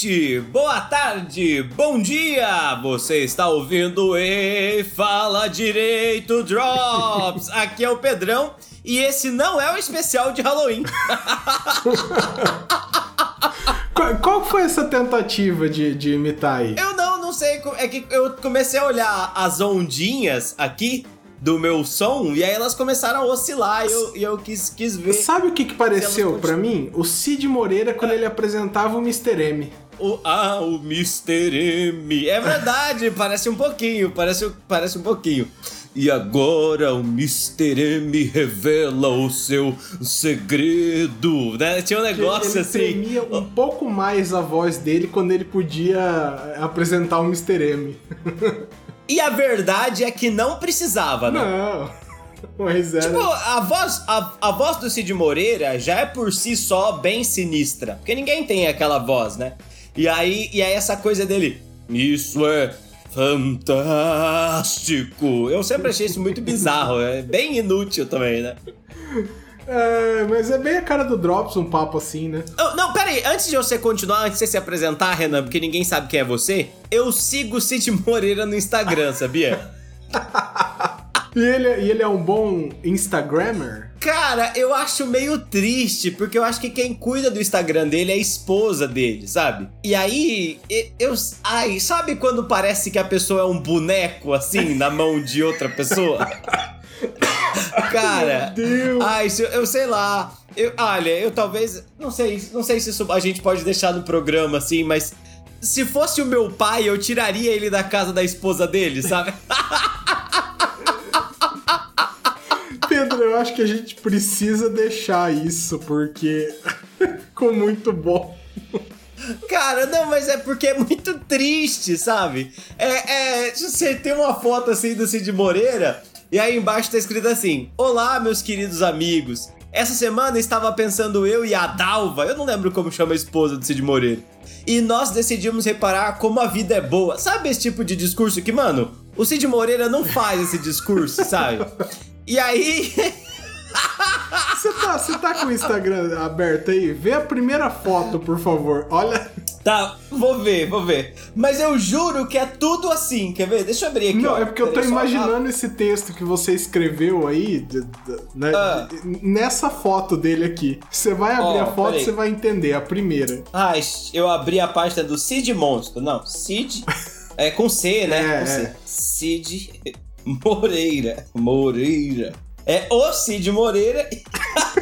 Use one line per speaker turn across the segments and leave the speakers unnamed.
Boa noite, boa tarde, bom dia! Você está ouvindo e Fala Direito Drops! Aqui é o Pedrão e esse não é o especial de Halloween.
qual, qual, foi essa tentativa de, de imitar aí?
Eu não, não sei. É que eu comecei a olhar as ondinhas aqui do meu som e aí elas começaram a oscilar e eu, e eu quis, quis ver.
Sabe o que, que pareceu para mim? O Cid Moreira quando ele apresentava o Mr. M.
O, ah, o Mr. M. É verdade, parece um pouquinho, parece, parece um pouquinho. E agora o Mr. M revela o seu segredo, né? Tinha um negócio
ele
assim.
Ele tremia um pouco mais a voz dele quando ele podia apresentar o Mr. M.
E a verdade é que não precisava, né?
Não. Pois é.
Tipo, a voz, a, a voz do Cid Moreira já é por si só bem sinistra. Porque ninguém tem aquela voz, né? E aí, e aí essa coisa dele. Isso é fantástico. Eu sempre achei isso muito bizarro. É bem inútil também, né?
É, mas é bem a cara do Drops um papo assim, né?
Oh, não, pera aí, antes de você continuar, antes de você se apresentar, Renan, porque ninguém sabe quem é você, eu sigo o Cid Moreira no Instagram, sabia?
e, ele, e ele é um bom Instagrammer?
Cara, eu acho meio triste, porque eu acho que quem cuida do Instagram dele é a esposa dele, sabe? E aí, eu. Ai, sabe quando parece que a pessoa é um boneco assim na mão de outra pessoa? Cara, ai, eu, eu sei lá. Eu, olha, eu talvez. Não sei, não sei se isso a gente pode deixar no programa assim, mas. Se fosse o meu pai, eu tiraria ele da casa da esposa dele, sabe?
Pedro, eu acho que a gente precisa deixar isso, porque ficou muito bom.
Cara, não, mas é porque é muito triste, sabe? É, é, você tem uma foto assim do Cid Moreira e aí embaixo tá escrito assim: Olá, meus queridos amigos. Essa semana estava pensando eu e a Dalva, eu não lembro como chama a esposa do Cid Moreira. E nós decidimos reparar como a vida é boa. Sabe esse tipo de discurso que, mano, o Cid Moreira não faz esse discurso, sabe? E aí.
Você tá, você tá com o Instagram aberto aí? Vê a primeira foto, por favor. Olha.
Tá, vou ver, vou ver. Mas eu juro que é tudo assim, quer ver? Deixa eu abrir aqui.
Não,
ó.
é porque eu tô imaginando esse texto que você escreveu aí, né, ah. nessa foto dele aqui. Você vai abrir oh, a foto e você vai entender, a primeira.
Ah, eu abri a página do Cid Monstro. Não, Cid. É com C, né? É, com C. É. Cid Moreira. Moreira. É o Cid Moreira.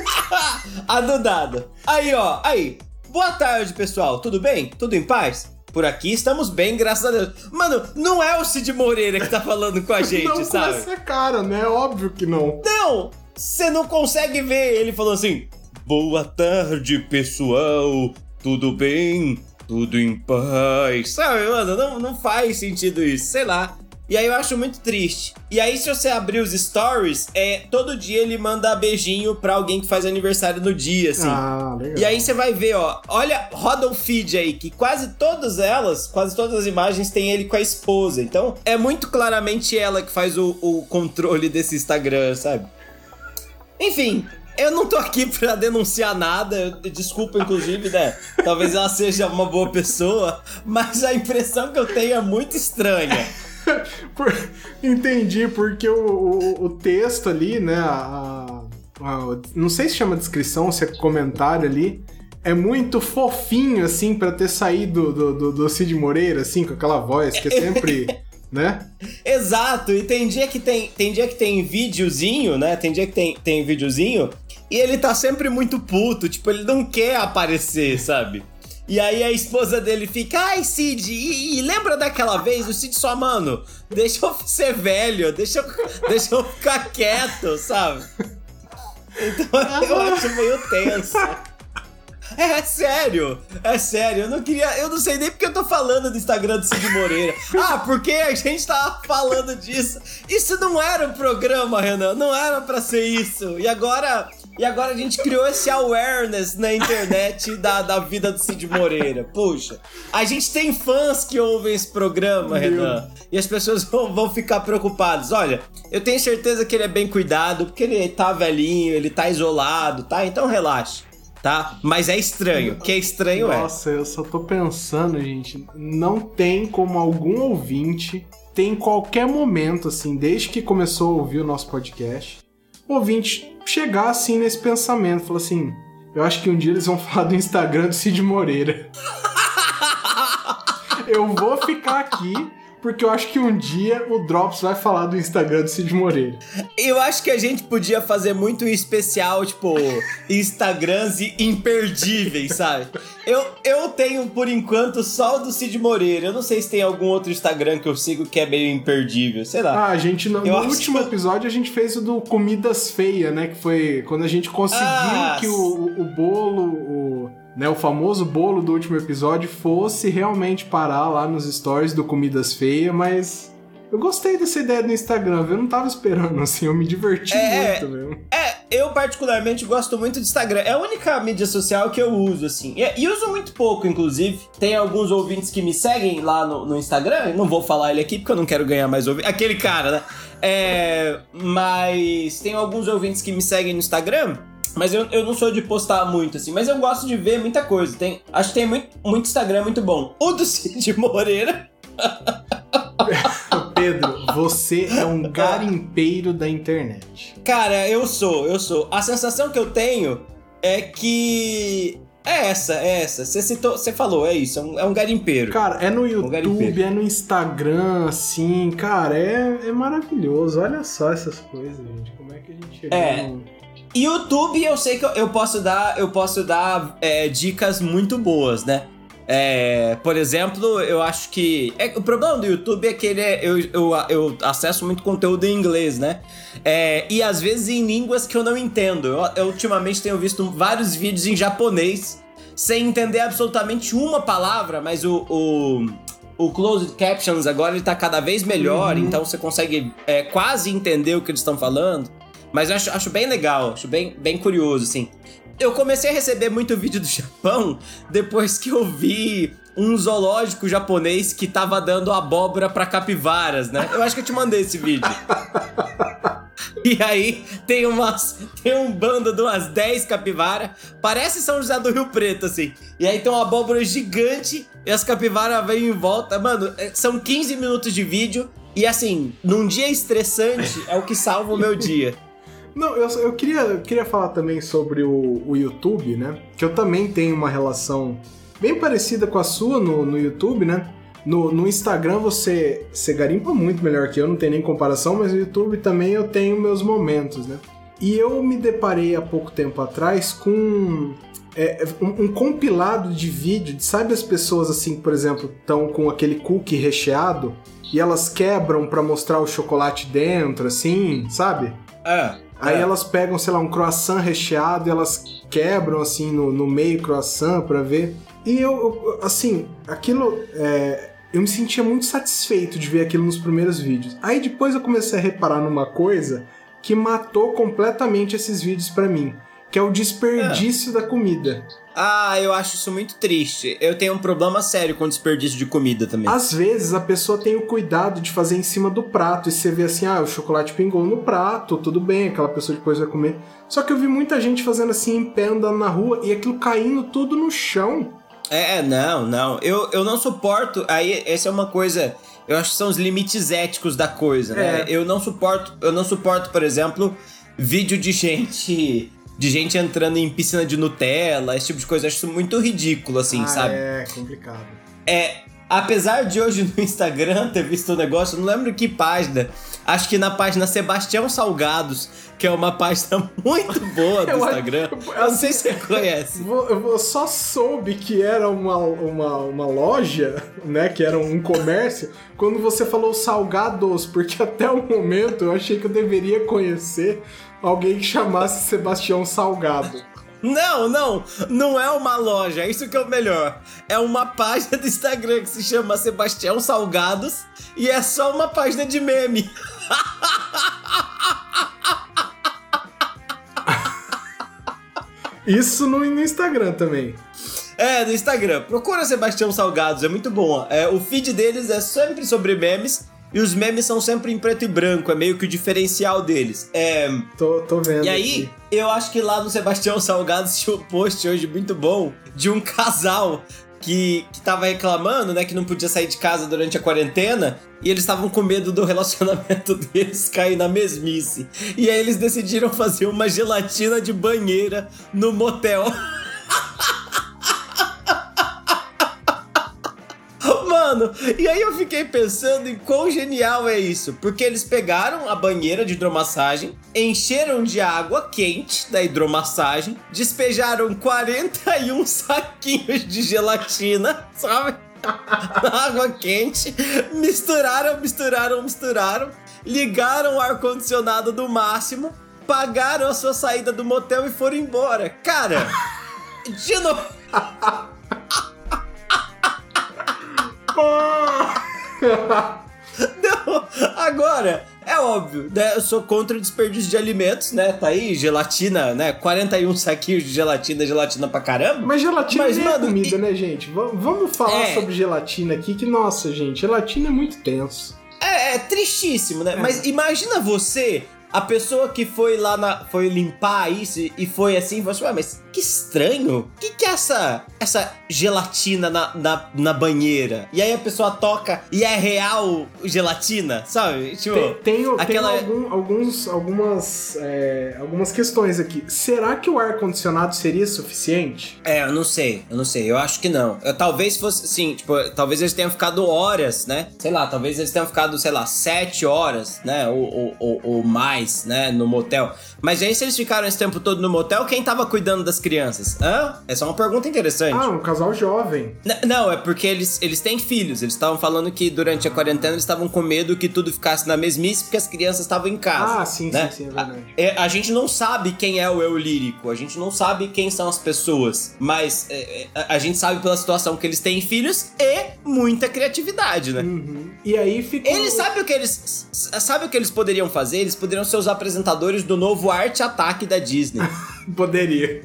a do dado. Aí, ó, aí. Boa tarde, pessoal. Tudo bem? Tudo em paz? Por aqui estamos bem, graças a Deus. Mano, não é o Cid Moreira que tá falando com a gente,
não
sabe?
Não essa cara, né? Óbvio que não.
Não! Você não consegue ver. Ele falou assim: Boa tarde, pessoal. Tudo bem? Tudo em paz. Sabe, mano, não, não faz sentido isso. Sei lá. E aí eu acho muito triste. E aí, se você abrir os stories, é todo dia ele manda beijinho pra alguém que faz aniversário no dia, assim.
Ah, legal.
E aí você vai ver, ó. Olha, roda o feed aí, que quase todas elas, quase todas as imagens tem ele com a esposa. Então, é muito claramente ela que faz o, o controle desse Instagram, sabe? Enfim, eu não tô aqui pra denunciar nada, desculpa, inclusive, né? Talvez ela seja uma boa pessoa, mas a impressão que eu tenho é muito estranha.
Por... Entendi, porque o, o, o, texto ali, né? A, a, não sei se chama descrição, se é comentário ali. É muito fofinho, assim, para ter saído do, do, do Cid Moreira, assim, com aquela voz que é sempre. né?
Exato, e tem dia que tem, tem dia que tem videozinho, né? Tem dia que tem, tem videozinho e ele tá sempre muito puto, tipo, ele não quer aparecer, sabe? E aí a esposa dele fica, ai Cid, e, e, lembra daquela vez? O Cid só, mano, deixa eu ser velho, deixa eu, deixa eu ficar quieto, sabe? Então eu acho meio tenso. É, é sério, é sério. Eu não queria. Eu não sei nem porque eu tô falando do Instagram do Cid Moreira. Ah, porque a gente tava falando disso. Isso não era um programa, Renan. Não era para ser isso. E agora e agora a gente criou esse awareness na internet da, da vida do Cid Moreira. Puxa, a gente tem fãs que ouvem esse programa, Meu. Renan. E as pessoas vão, vão ficar preocupadas. Olha, eu tenho certeza que ele é bem cuidado, porque ele tá velhinho, ele tá isolado, tá? Então relaxe. tá? Mas é estranho. Que é estranho
é. Nossa, eu só tô pensando, gente. Não tem como algum ouvinte tem em qualquer momento, assim, desde que começou a ouvir o nosso podcast, o ouvinte chegar assim nesse pensamento, falar assim: eu acho que um dia eles vão falar do Instagram do Cid Moreira. eu vou ficar aqui porque eu acho que um dia o Drops vai falar do Instagram do Cid Moreira.
Eu acho que a gente podia fazer muito um especial, tipo, Instagrams imperdíveis, sabe? Eu, eu tenho, por enquanto, só o do Cid Moreira. Eu não sei se tem algum outro Instagram que eu sigo que é meio imperdível, sei lá.
Ah, a gente, no, no último que... episódio, a gente fez o do Comidas Feias, né? Que foi quando a gente conseguiu ah, que o, o bolo, o né, o famoso bolo do último episódio fosse realmente parar lá nos stories do Comidas Feias, mas eu gostei dessa ideia do Instagram, viu? Eu não tava esperando, assim, eu me diverti é, muito mesmo.
É, eu particularmente gosto muito do Instagram. É a única mídia social que eu uso, assim. E, e uso muito pouco, inclusive. Tem alguns ouvintes que me seguem lá no, no Instagram. Não vou falar ele aqui porque eu não quero ganhar mais ouvintes. Aquele cara, né? É, mas tem alguns ouvintes que me seguem no Instagram mas eu, eu não sou de postar muito, assim. Mas eu gosto de ver muita coisa. Tem, acho que tem muito, muito Instagram muito bom. O do Cid Moreira.
Pedro, você é um garimpeiro da internet.
Cara, eu sou, eu sou. A sensação que eu tenho é que é essa, é essa. Você citou, você falou, é isso, é um, é um garimpeiro.
Cara, é no YouTube, um é no Instagram, assim, cara, é, é maravilhoso. Olha só essas coisas, gente. Como é que a gente chegou
é. no YouTube eu sei que eu, posso dar, eu posso dar é, dicas muito boas, né? É, por exemplo, eu acho que. É, o problema do YouTube é que ele é, eu, eu, eu acesso muito conteúdo em inglês, né? É, e às vezes em línguas que eu não entendo. Eu, eu, ultimamente tenho visto vários vídeos em japonês sem entender absolutamente uma palavra, mas o, o, o Closed Captions agora ele tá cada vez melhor, uhum. então você consegue é, quase entender o que eles estão falando. Mas eu acho, acho bem legal, acho bem, bem curioso, assim. Eu comecei a receber muito vídeo do Japão depois que eu vi um zoológico japonês que tava dando abóbora para capivaras, né? Eu acho que eu te mandei esse vídeo. E aí tem umas. Tem um bando de umas 10 capivaras. Parece São José do Rio Preto, assim. E aí tem uma abóbora gigante e as capivaras vêm em volta. Mano, é, são 15 minutos de vídeo. E assim, num dia estressante, é o que salva o meu dia.
Não, eu, eu, queria, eu queria falar também sobre o, o YouTube, né? Que eu também tenho uma relação bem parecida com a sua no, no YouTube, né? No, no Instagram você, você garimpa muito melhor que eu, não tem nem comparação, mas no YouTube também eu tenho meus momentos, né? E eu me deparei há pouco tempo atrás com é, um, um, compilado de vídeo, de, sabe as pessoas assim, por exemplo, estão com aquele cookie recheado e elas quebram para mostrar o chocolate dentro, assim, sabe?
É.
Aí é. elas pegam, sei lá, um croissant recheado e elas quebram assim no, no meio croissant para ver. E eu, assim, aquilo. É, eu me sentia muito satisfeito de ver aquilo nos primeiros vídeos. Aí depois eu comecei a reparar numa coisa que matou completamente esses vídeos para mim, que é o desperdício é. da comida.
Ah, eu acho isso muito triste. Eu tenho um problema sério com desperdício de comida também.
Às vezes a pessoa tem o cuidado de fazer em cima do prato e você vê assim, ah, o chocolate pingou no prato, tudo bem, aquela pessoa depois vai comer. Só que eu vi muita gente fazendo assim em pé andando na rua e aquilo caindo tudo no chão.
É, é, não, não. Eu, eu não suporto. Aí, essa é uma coisa. Eu acho que são os limites éticos da coisa, né? É. Eu não suporto. Eu não suporto, por exemplo, vídeo de gente de gente entrando em piscina de Nutella, esse tipo de coisa. Eu acho isso muito ridículo, assim,
ah,
sabe?
É, complicado.
É. Apesar de hoje no Instagram ter visto o um negócio, não lembro que página. Acho que na página Sebastião Salgados, que é uma página muito boa do Instagram. Eu, eu não sei se você conhece.
Eu só soube que era uma, uma, uma loja, né? Que era um comércio, quando você falou salgados, porque até o momento eu achei que eu deveria conhecer alguém que chamasse Sebastião Salgado.
Não, não, não é uma loja, é isso que é o melhor. É uma página do Instagram que se chama Sebastião Salgados e é só uma página de meme.
Isso no, no Instagram também.
É, no Instagram. Procura Sebastião Salgados, é muito bom. É, o feed deles é sempre sobre memes e os memes são sempre em preto e branco, é meio que o diferencial deles. É.
Tô, tô vendo.
E aí,
aqui.
eu acho que lá no Sebastião Salgado tinha um post hoje muito bom de um casal que, que tava reclamando, né, que não podia sair de casa durante a quarentena, e eles estavam com medo do relacionamento deles cair na mesmice. E aí eles decidiram fazer uma gelatina de banheira no motel. Mano, e aí eu fiquei pensando em quão genial é isso. Porque eles pegaram a banheira de hidromassagem, encheram de água quente da hidromassagem, despejaram 41 saquinhos de gelatina, sabe? Água quente, misturaram, misturaram, misturaram, ligaram o ar-condicionado do máximo, pagaram a sua saída do motel e foram embora. Cara, de novo. Não, agora, é óbvio, né? Eu sou contra o desperdício de alimentos, né? Tá aí, gelatina, né? 41 saquinhos de gelatina, gelatina pra caramba.
Mas gelatina
Mas,
nem
mano,
é comida,
e-
né, gente? V- vamos falar
É.
sobre gelatina aqui, que, nossa, gente, gelatina é muito tenso.
É, é tristíssimo, né? Mas imagina você, a pessoa que foi lá na. foi limpar isso e foi assim, falou assim, "Ué, mas que estranho. O que, que é essa, essa gelatina na, na, na banheira? E aí a pessoa toca e é real gelatina, sabe? Tipo.
Tem, tenho,
aquela-
tenho algum- alguns, algumas, é, algumas questões aqui. Será que o ar-condicionado seria suficiente?
É, eu não sei, eu não sei, eu acho que não. Eu, talvez fosse, assim, tipo, talvez eles tenham ficado horas, né? Sei lá, talvez eles tenham ficado, sei lá, sete horas, né? Ou, ou, ou- ou mais, né? No motel. Mas aí, se eles ficaram esse tempo todo no motel, quem tava cuidando das crianças? Hã? É uma pergunta interessante.
Ah, um casal jovem.
N- Não, é porque eles, eles têm filhos. Eles estavam falando que durante a quarentena eles estavam com medo que tudo ficasse na mesmice porque as crianças estavam em casa.
Ah, sim,
né?
sim, sim, é verdade.
É, a gente não sabe quem é o eu lírico, a gente não sabe quem são as pessoas, mas é, é, a, a gente sabe pela situação que eles têm filhos e muita criatividade, né?
Uhum. E aí ficou...
Eles sabem o que eles sabe o que eles poderiam fazer? Eles poderiam ser os apresentadores do novo Arte Ataque da Disney.
Poderia.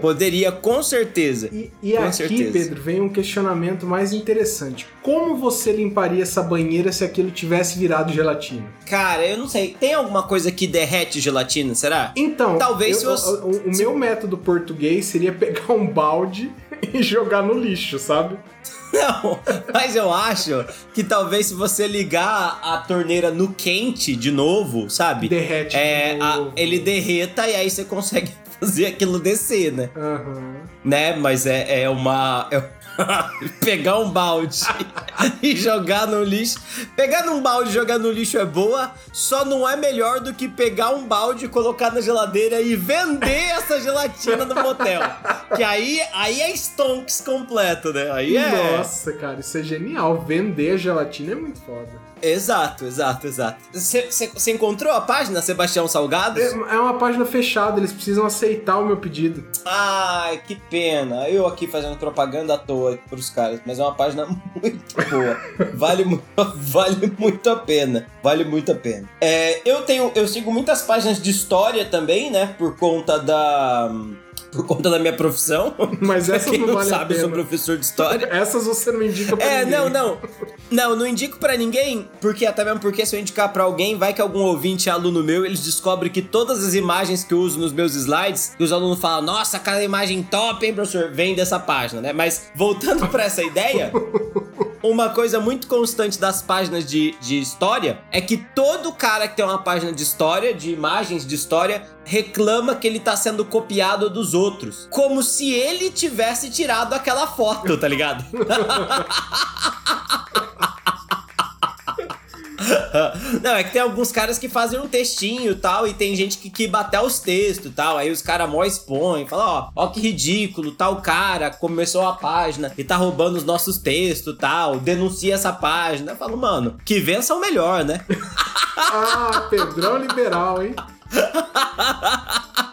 Poderia, com certeza.
E, e
Com
aqui,
certeza.
Pedro, vem um questionamento mais interessante. Como você limparia essa banheira se aquilo tivesse virado gelatina?
Cara, eu não sei. Tem alguma coisa que derrete gelatina, será?
Então,
Talvez
eu-
se você-
o, o meu método português seria pegar um balde e jogar no lixo, sabe?
Não, mas eu acho que talvez se você ligar a torneira no quente de novo, sabe?
Derrete
É,
de
a- ele derreta e aí você consegue fazer aquilo descer, né?
Aham.
Né? Mas é, é uma. é- Pegar um balde e jogar no lixo. Pegar num balde e jogar no lixo é boa, só não é melhor do que pegar um balde colocar na geladeira e vender essa gelatina no motel. Que aí, aí é stonks completo, né? Aí é.
Nossa, cara, isso é genial. Vender gelatina é muito foda.
Exato, exato, exato. Você encontrou a página Sebastião Salgados?
É, é uma página fechada, eles precisam aceitar o meu pedido.
Ai, que pena. Eu aqui fazendo propaganda à toa pros caras, mas é uma página muito boa. Vale, mu- vale muito a pena. Vale muito a pena. É, eu tenho, eu sigo muitas páginas de história também, né? Por conta da. Por conta da minha profissão.
Mas essas
quem
não a
sabe, eu sou professor de história.
Essas você não indica pra
É,
ninguém.
não, não. Não, não indico pra ninguém, porque até mesmo porque se eu indicar pra alguém, vai que algum ouvinte é aluno meu, eles descobrem que todas as imagens que eu uso nos meus slides, que os alunos falam, nossa, cada imagem top, hein, professor? Vem dessa página, né? Mas voltando pra essa ideia, uma coisa muito constante das páginas de, de história é que todo cara que tem uma página de história, de imagens de história, reclama que ele tá sendo copiado dos outros. Como se ele tivesse tirado aquela foto, tá ligado? Não, é que tem alguns caras que fazem um textinho e tal, e tem gente que, que bateu os textos e tal. Aí os caras mó expõem, falam, ó, ó que ridículo, tal cara começou a página e tá roubando os nossos textos e tal, denuncia essa página. Eu falo, mano, que vença o melhor, né?
Ah, Pedrão liberal, hein?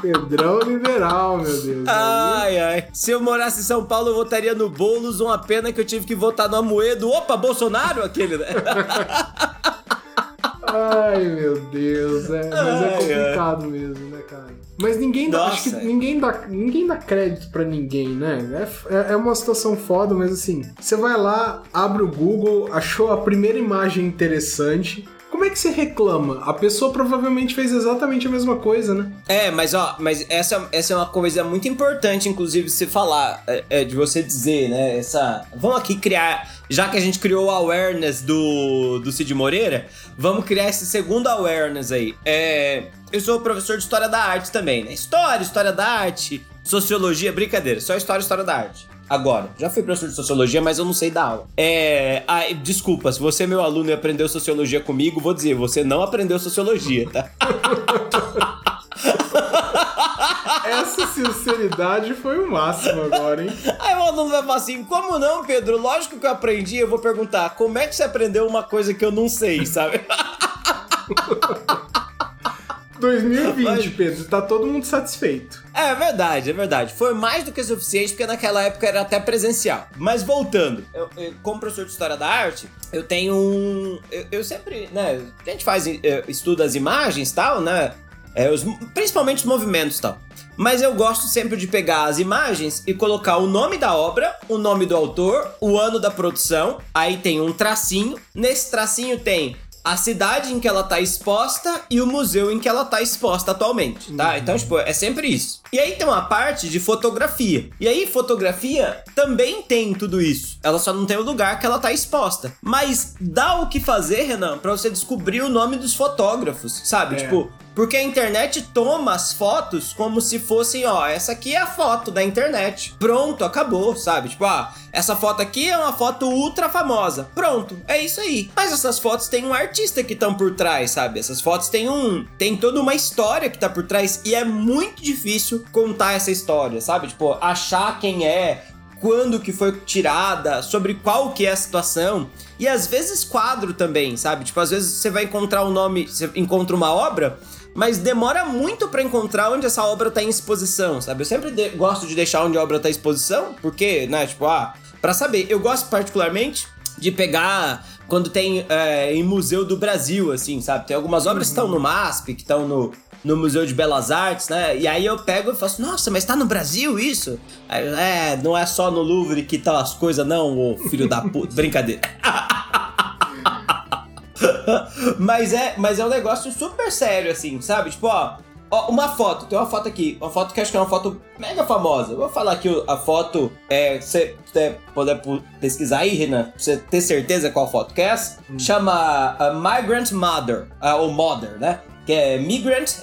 Pedrão liberal, meu Deus.
Ai, ai. Se eu morasse em São Paulo, eu votaria no Boulos, uma pena que eu tive que votar no Amoedo. Opa, Bolsonaro? Aquele, né?
Ai, meu Deus. É, mas é
Ai, ai.
complicado mesmo, né, cara? Mas ninguém dá,
Nossa.
acho que ninguém dá, ninguém dá crédito pra ninguém, né? É, é- é uma situação foda, mas assim, você vai lá, abre o Google, achou a primeira imagem interessante. É que você reclama? A pessoa provavelmente fez exatamente a mesma coisa, né?
É, mas ó, mas essa, essa é uma coisa muito importante, inclusive, se falar, é, é, de você dizer, né? Essa. Vamos aqui criar. Já que a gente criou o awareness do, do Cid Moreira, vamos criar esse segundo awareness aí. É, eu sou professor de História da Arte também, né? História, História da Arte, Sociologia, brincadeira, só História, História da Arte. Agora, já fui professor de Sociologia, mas eu não sei dar aula. É. ah, desculpa, se você é meu aluno e aprendeu Sociologia comigo, vou dizer, você não aprendeu Sociologia, tá?
Essa sinceridade foi o máximo agora, hein?
Aí o aluno vai falar assim: como não, Pedro? Lógico que eu aprendi. Eu vou perguntar: como é que você aprendeu uma coisa que eu não sei, sabe?
2020,
Mas-
Pedro, tá todo mundo satisfeito.
É verdade, é verdade. Foi mais do que suficiente, porque naquela época era até presencial. Mas voltando, eu, eu, como professor de História da Arte, eu tenho um. Eu, eu sempre, né? A gente faz, eh, estuda as imagens e tal, né? É, os- principalmente os movimentos e tal. Mas eu gosto sempre de pegar as imagens e colocar o nome da obra, o nome do autor, o ano da produção. Aí tem um tracinho. Nesse tracinho tem a cidade em que ela tá exposta e o museu em que ela tá exposta atualmente, tá? Então, tipo, é sempre isso. E aí tem uma parte de fotografia. E aí, fotografia também tem tudo isso. Ela só não tem o lugar que ela tá exposta. Mas dá o que fazer, Renan, pra você descobrir o nome dos fotógrafos, sabe?
É.
Tipo, porque a internet toma as fotos como se fossem, ó, essa aqui é a foto da internet. Pronto, acabou, sabe? Tipo, ah, essa foto aqui é uma foto ultra famosa. Pronto, é isso aí. Mas essas fotos têm um artista que estão por trás, sabe? Essas fotos têm um, tem toda uma história que tá por trás e é muito difícil contar essa história, sabe? Tipo, achar quem é, quando que foi tirada, sobre qual que é a situação. E às vezes quadro também, sabe? Tipo, às vezes você vai encontrar um nome, você encontra uma obra, mas demora muito pra encontrar onde essa obra tá em exposição, sabe? Eu sempre de- gosto de deixar onde a obra tá em exposição, porque, né, tipo, ah, pra saber. Eu gosto particularmente de pegar quando tem é, em Museu do Brasil, assim, sabe? Tem algumas obras que estão no MASP, que estão no, no Museu de Belas Artes, né? E aí eu pego e faço, nossa, mas tá no Brasil isso? Aí, é, não é só no Louvre que tá as coisas, não, ô filho da puta. Brincadeira. mas, é, mas é um negócio super sério, assim, sabe? Tipo, ó, ó, uma foto, tem uma foto aqui, uma foto que acho que é uma foto mega famosa. Vou falar aqui a foto, é, se você puder pu- pesquisar aí, Renan, pra você ter certeza qual foto que é essa. Chama uh, Migrant Mother, ou Mother, né? Que é Migrant,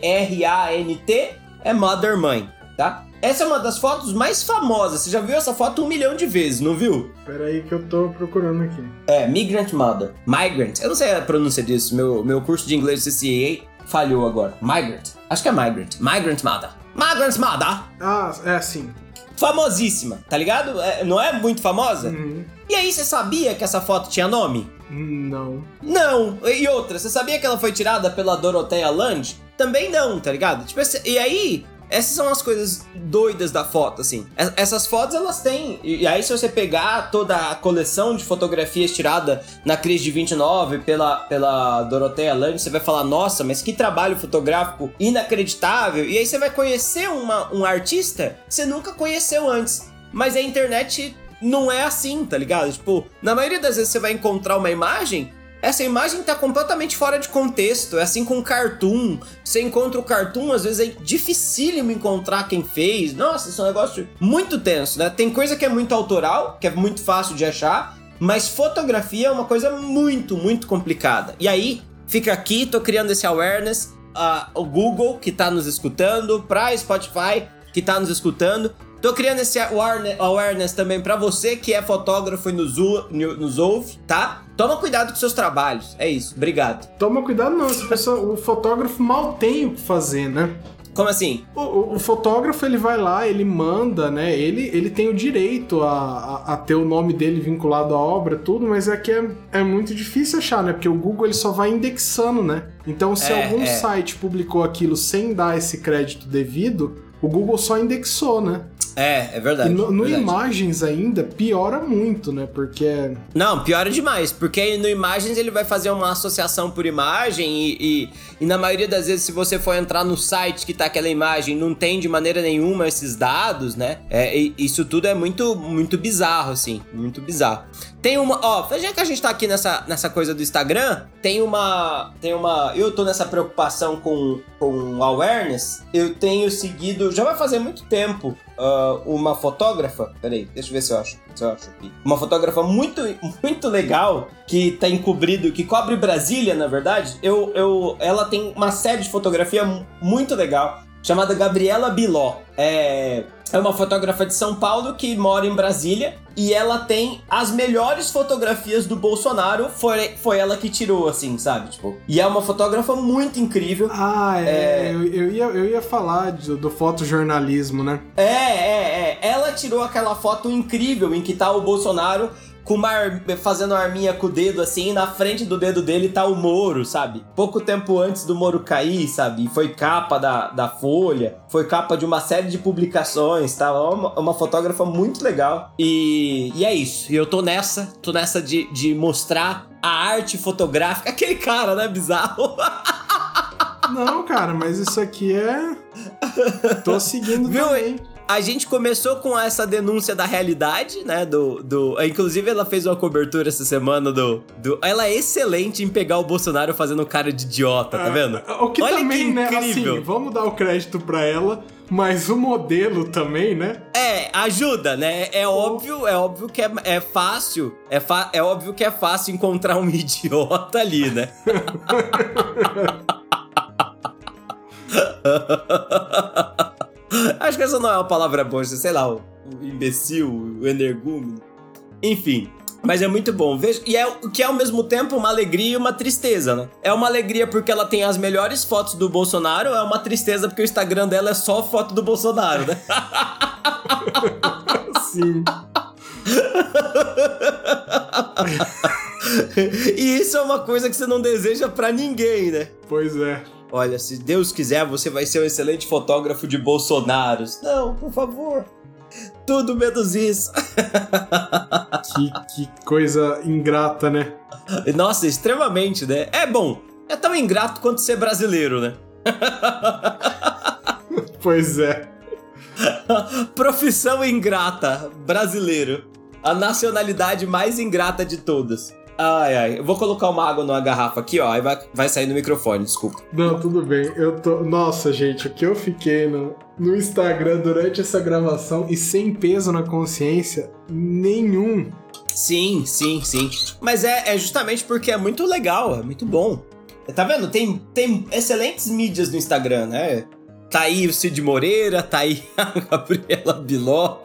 M-I-G-R-A-N-T, é Mother Mãe, tá? Essa é uma das fotos mais famosas. Você já viu essa foto um milhão de vezes, não viu?
Pera aí que eu tô procurando aqui.
É, Migrant Mother. Migrant. Eu não sei a pronúncia disso. Meu, meu curso de inglês CCA falhou agora. Migrant. Acho que é Migrant. Migrant Mother. Migrant Mother.
Ah, é assim.
Famosíssima, tá ligado? É, não é muito famosa?
Uhum.
E aí, você sabia que essa foto tinha nome?
Não.
Não. E outra, você sabia que ela foi tirada pela Dorothea Land? Também não, tá ligado? Tipo, e aí, essas são as coisas doidas da foto, assim. Es- Essas fotos, elas têm... E aí, se você pegar toda a coleção de fotografias tirada na crise de 29 pela, pela Dorothea Land, você vai falar, nossa, mas que trabalho fotográfico inacreditável. E aí, você vai conhecer uma, um artista que você nunca conheceu antes. Mas a internet não é assim, tá ligado? Tipo, na maioria das vezes você vai encontrar uma imagem, essa imagem tá completamente fora de contexto. É assim com cartoon. Você encontra o cartoon, às vezes é dificílimo encontrar quem fez. Nossa, isso é um negócio muito tenso, né? Tem coisa que é muito autoral, que é muito fácil de achar, mas fotografia é uma coisa muito, muito complicada. E aí, fica aqui, tô criando esse awareness. ah, o Google, que tá nos escutando, pra Spotify, que tá nos escutando. Tô criando esse awareness também pra você que é fotógrafo e nos, nos ouve, tá? Toma cuidado com seus trabalhos. É isso. Obrigado.
Toma cuidado não, essa pessoa, o fotógrafo mal tem o que fazer, né?
Como assim?
O, o- o fotógrafo ele vai lá, ele manda, né? Ele, ele tem o direito a, a, a ter o nome dele vinculado à obra, tudo, mas é que é, é muito difícil achar, né? Porque o Google ele só vai indexando, né? Então, se
É,
algum
é.
site publicou aquilo sem dar esse crédito devido, o Google só indexou, né?
É, é verdade.
E no, no
verdade.
imagens ainda piora muito, né? Porque.
Não, piora demais, porque no Imagens ele vai fazer uma associação por imagem e, e, e na maioria das vezes, se você for entrar no site que tá aquela imagem, não tem de maneira nenhuma esses dados, né? É, isso tudo é muito, muito bizarro, assim, muito bizarro. Tem uma, ó, já que a gente tá aqui nessa, nessa coisa do Instagram, tem uma, tem uma, eu tô nessa preocupação com, com awareness, eu tenho seguido, já vai fazer muito tempo, ah, uma fotógrafa, peraí, deixa eu ver se eu acho, se eu acho aqui. Uma fotógrafa muito, muito legal, que tá encobrido, que cobre Brasília, na verdade, eu, eu, ela tem uma série de fotografia mu- muito legal, chamada Gabriela Biló. É, é uma fotógrafa de São Paulo que mora em Brasília e ela tem as melhores fotografias do Bolsonaro. Foi, foi ela que tirou, assim, sabe? Tipo, e é uma fotógrafa muito incrível.
Ah, é. Eu, eu ia, eu ia falar do, do fotojornalismo, né?
É, é, é. Ela tirou aquela foto incrível em que tá o Bolsonaro com uma ar- fazendo uma arminha com o dedo assim, e na frente do dedo dele tá o Moro, sabe? Pouco tempo antes do Moro cair, sabe? E Foi capa da, da Folha, foi capa de uma série de publicações, tá? Uma, uma fotógrafa muito legal. E, e é isso. E eu tô nessa, tô nessa de, de mostrar a arte fotográfica. Aquele cara, né? Bizarro.
Não, cara, mas isso aqui é. Tô seguindo
Viu?
também.
A gente começou com essa denúncia da realidade, né? Do, do, inclusive, ela fez uma cobertura essa semana do, do. Ela é excelente em pegar o Bolsonaro fazendo cara de idiota, tá vendo?
O que
Olha
também,
que
né?
incrível.
Assim, vamos dar o crédito pra ela, mas o modelo também, né?
É, ajuda, né? É óbvio, é óbvio que é, é fácil. É, é óbvio que é fácil encontrar um idiota ali, né? Acho que essa não é uma palavra boa, sei lá, o, o imbecil, o energúmeno. Enfim. Mas é muito bom. Veja, e é o que é ao mesmo tempo uma alegria e uma tristeza, né? É uma alegria porque ela tem as melhores fotos do Bolsonaro, é uma tristeza porque o Instagram dela é só foto do Bolsonaro, né?
Sim.
e isso é uma coisa que você não deseja pra ninguém, né?
Pois é.
Olha, se Deus quiser, você vai ser um excelente fotógrafo de Bolsonaros. Não, por favor. Tudo menos isso.
Que, que coisa ingrata, né?
Nossa, extremamente, né? É bom. É tão ingrato quanto ser brasileiro, né?
Pois é.
Profissão ingrata, brasileiro. A nacionalidade mais ingrata de todas. Ai, ai. Eu vou colocar uma água numa garrafa aqui, ó. Aí vai, vai sair no microfone, desculpa.
Não, tudo bem. Eu tô. Nossa, gente, o que eu fiquei no, no Instagram durante essa gravação e sem peso na consciência nenhum.
Sim, sim, sim. Mas é, é justamente porque é muito legal, é muito bom. Tá vendo? Tem, tem excelentes mídias no Instagram, né? Tá aí o Cid Moreira, tá aí a Gabriela Biló.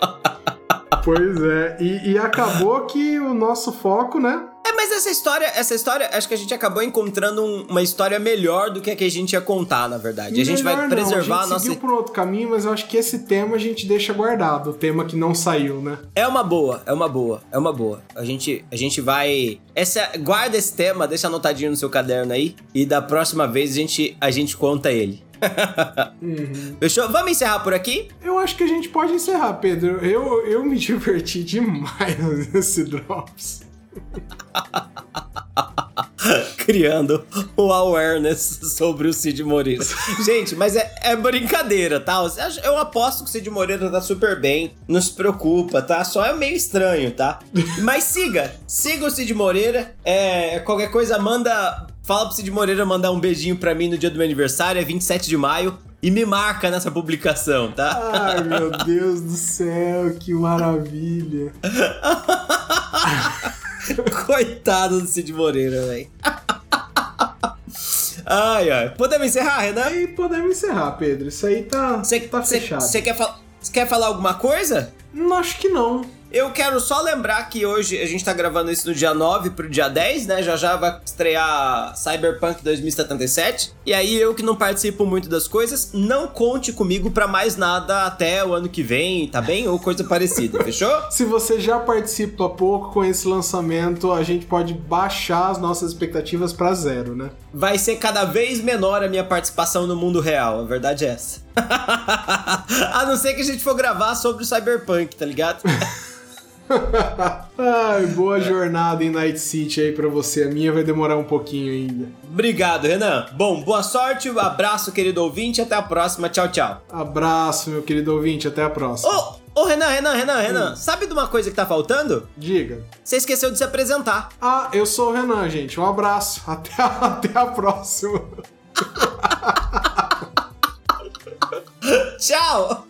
Pois é. E, e acabou que o nosso foco, né?
É, mas essa história, essa história, acho que a gente acabou encontrando um- uma história melhor do que a que a gente ia contar, na verdade. a gente vai
Melhor
preservar
não. a
a
gente
nossa.
seguiu por outro caminho, mas eu acho que esse tema a gente deixa guardado. O tema que não saiu, né?
É uma boa, é uma boa, é uma boa. A gente, a gente vai. Essa, guarda esse tema, deixa anotadinho no seu caderno aí. E da próxima vez a gente, a gente conta ele. Fechou? Vamos encerrar por aqui?
Eu acho que a gente pode encerrar, Pedro. Eu, eu me diverti demais nesse Drops.
Criando o awareness sobre o Cid Moreira. gente, mas é, é brincadeira, tá? Eu aposto que o Cid Moreira tá super bem. Não se preocupa, tá? Só é meio estranho, tá? Mas siga, siga o Cid Moreira. É, qualquer coisa, manda. Fala pro Cid Moreira mandar um beijinho pra mim no dia do meu aniversário, é 27 de maio. E me marca nessa publicação, tá?
Ai, meu Deus do céu, que maravilha.
Coitado do Cid Moreira, velho. Ai, ai. Podemos encerrar, Renan?
Aí podemos encerrar, Pedro. Isso aí tá,
Você
tá fechado.
quer, fal cê quer falar alguma coisa?
Não, acho que não.
Eu quero só lembrar que hoje a gente tá gravando isso no dia 9 pro dia 10, né? Já já vai estrear Cyberpunk 2077. E aí eu que não participo muito das coisas, não conte comigo para mais nada até o ano que vem, tá bem? Ou coisa parecida, fechou?
Se você já participa pouco com esse lançamento, a gente pode baixar as nossas expectativas para zero, né?
Vai ser cada vez menor a minha participação no mundo real, a verdade é essa. a não ser que a gente for gravar sobre o Cyberpunk, tá ligado?
Ai, boa jornada em Night City aí pra você. A minha vai demorar um pouquinho ainda.
Obrigado, Renan. Bom, boa sorte, um abraço, querido ouvinte. Até a próxima. Tchau, tchau.
Abraço, meu querido ouvinte. Até a próxima.
Ô, oh, oh, Renan, Renan, Renan, Renan. Hum. Sabe de uma coisa que tá faltando?
Diga.
Você esqueceu de se apresentar.
Ah, eu sou o Renan, gente. Um abraço. Até a, até a próxima.
tchau.